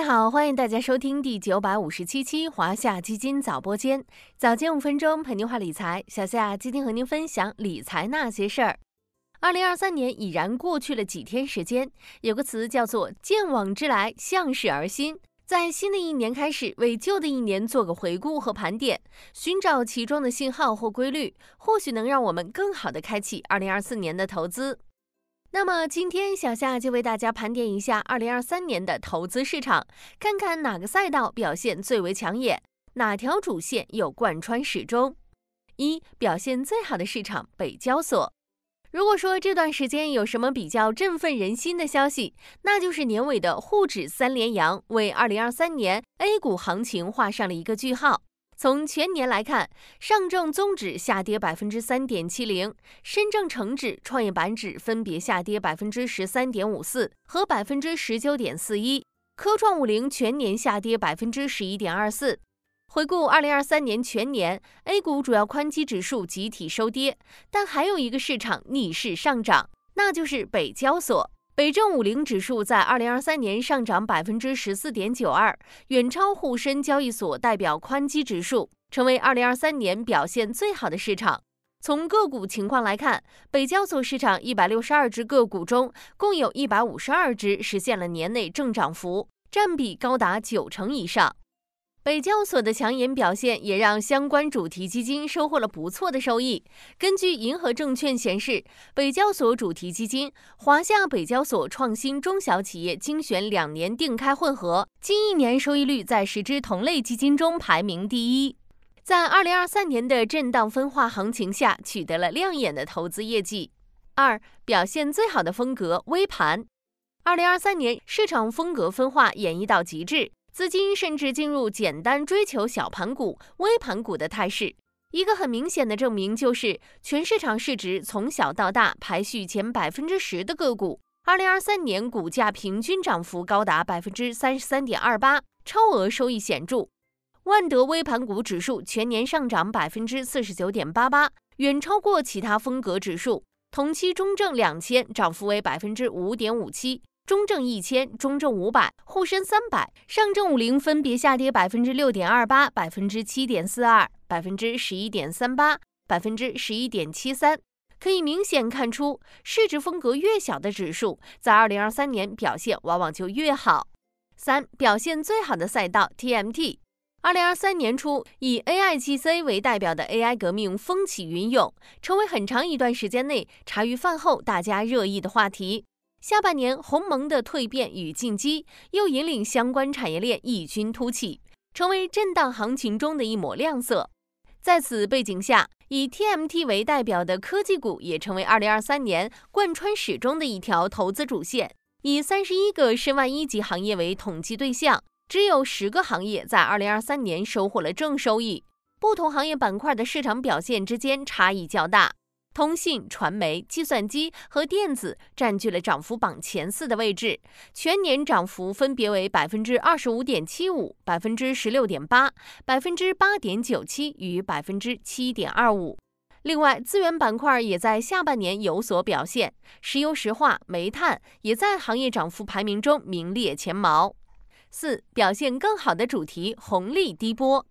家好，欢迎大家收听第九百五十七期华夏基金早播间，早间五分钟陪您话理财。小夏今天和您分享理财那些事儿。二零二三年已然过去了几天时间，有个词叫做“见往之来，向事而新”。在新的一年开始，为旧的一年做个回顾和盘点，寻找其中的信号或规律，或许能让我们更好的开启二零二四年的投资。那么今天小夏就为大家盘点一下二零二三年的投资市场，看看哪个赛道表现最为抢眼，哪条主线又贯穿始终。一表现最好的市场北交所。如果说这段时间有什么比较振奋人心的消息，那就是年尾的沪指三连阳，为二零二三年 A 股行情画上了一个句号。从全年来看，上证综指下跌百分之三点七零，深证成指、创业板指分别下跌百分之十三点五四和百分之十九点四一，科创五零全年下跌百分之十一点二四。回顾二零二三年全年，A 股主要宽基指数集体收跌，但还有一个市场逆势上涨，那就是北交所。北证五零指数在二零二三年上涨百分之十四点九二，远超沪深交易所代表宽基指数，成为二零二三年表现最好的市场。从个股情况来看，北交所市场一百六十二只个股中，共有一百五十二只实现了年内正涨幅，占比高达九成以上。北交所的抢眼表现也让相关主题基金收获了不错的收益。根据银河证券显示，北交所主题基金华夏北交所创新中小企业精选两年定开混合，近一年收益率在十只同类基金中排名第一，在二零二三年的震荡分化行情下，取得了亮眼的投资业绩。二表现最好的风格微盘，二零二三年市场风格分化演绎到极致。资金甚至进入简单追求小盘股、微盘股的态势。一个很明显的证明就是，全市场市值从小到大排序前百分之十的个股，二零二三年股价平均涨幅高达百分之三十三点二八，超额收益显著。万德微盘股指数全年上涨百分之四十九点八八，远超过其他风格指数。同期中证两千涨幅为百分之五点五七。中证一千、中证五百、沪深三百、上证五零分别下跌百分之六点二八、百分之七点四二、百分之十一点三八、百分之十一点七三。可以明显看出，市值风格越小的指数，在二零二三年表现往往就越好。三、表现最好的赛道 TMT。二零二三年初，以 AIGC 为代表的 AI 革命风起云涌，成为很长一段时间内茶余饭后大家热议的话题。下半年鸿蒙的蜕变与进击，又引领相关产业链异军突起，成为震荡行情中的一抹亮色。在此背景下，以 TMT 为代表的科技股也成为2023年贯穿始终的一条投资主线。以三十一个申万一级行业为统计对象，只有十个行业在2023年收获了正收益。不同行业板块的市场表现之间差异较大。通信、传媒、计算机和电子占据了涨幅榜前四的位置，全年涨幅分别为百分之二十五点七五、百分之十六点八、百分之八点九七与百分之七点二五。另外，资源板块也在下半年有所表现，石油石化、煤炭也在行业涨幅排名中名列前茅。四、表现更好的主题红利低波。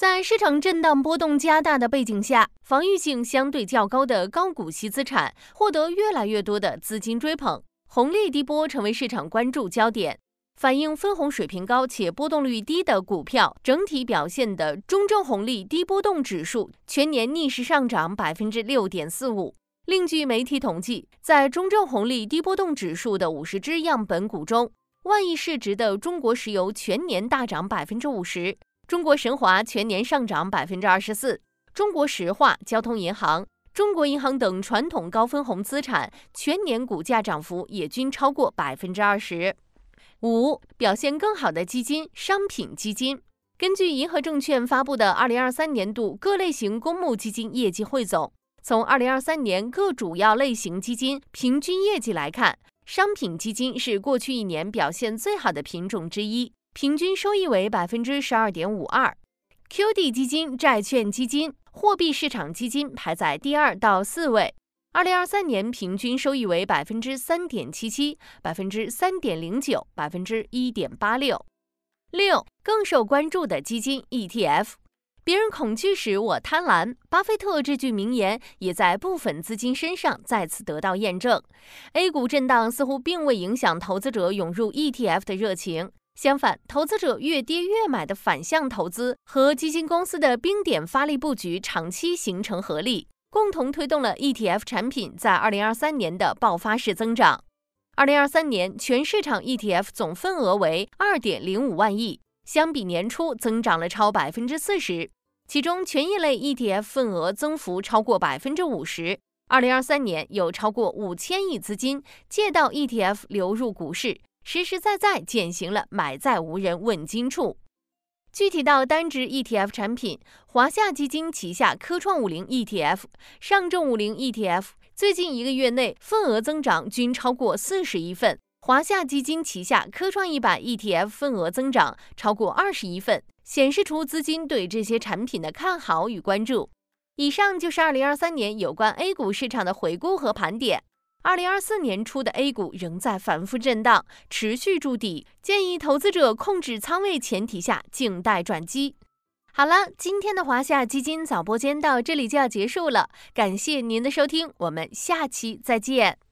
在市场震荡波动加大的背景下，防御性相对较高的高股息资产获得越来越多的资金追捧，红利低波成为市场关注焦点。反映分红水平高且波动率低的股票整体表现的中证红利低波动指数全年逆势上涨百分之六点四五。另据媒体统计，在中证红利低波动指数的五十只样本股中，万亿市值的中国石油全年大涨百分之五十。中国神华全年上涨百分之二十四，中国石化、交通银行、中国银行等传统高分红资产全年股价涨幅也均超过百分之二十五。表现更好的基金，商品基金。根据银河证券发布的二零二三年度各类型公募基金业绩汇总，从二零二三年各主要类型基金平均业绩来看，商品基金是过去一年表现最好的品种之一。平均收益为百分之十二点五二，QD 基金、债券基金、货币市场基金排在第二到四位。二零二三年平均收益为百分之三点七七、百分之三点零九、百分之一点八六。六，更受关注的基金 ETF。别人恐惧时，我贪婪。巴菲特这句名言也在部分资金身上再次得到验证。A 股震荡似乎并未影响投资者涌入 ETF 的热情，相反，投资者越跌越买的反向投资和基金公司的冰点发力布局长期形成合力，共同推动了 ETF 产品在2023年的爆发式增长。2023年全市场 ETF 总份额为2.05万亿。相比年初增长了超百分之四十，其中权益类 ETF 份额增幅超过百分之五十。二零二三年有超过五千亿资金借道 ETF 流入股市，实实在在践行了买在无人问津处。具体到单只 ETF 产品，华夏基金旗下科创五零 ETF、上证五零 ETF 最近一个月内份额增长均超过四十亿份。华夏基金旗下科创一百 ETF 份额增长超过二十亿份，显示出资金对这些产品的看好与关注。以上就是二零二三年有关 A 股市场的回顾和盘点。二零二四年初的 A 股仍在反复震荡，持续筑底，建议投资者控制仓位前提下静待转机。好了，今天的华夏基金早播间到这里就要结束了，感谢您的收听，我们下期再见。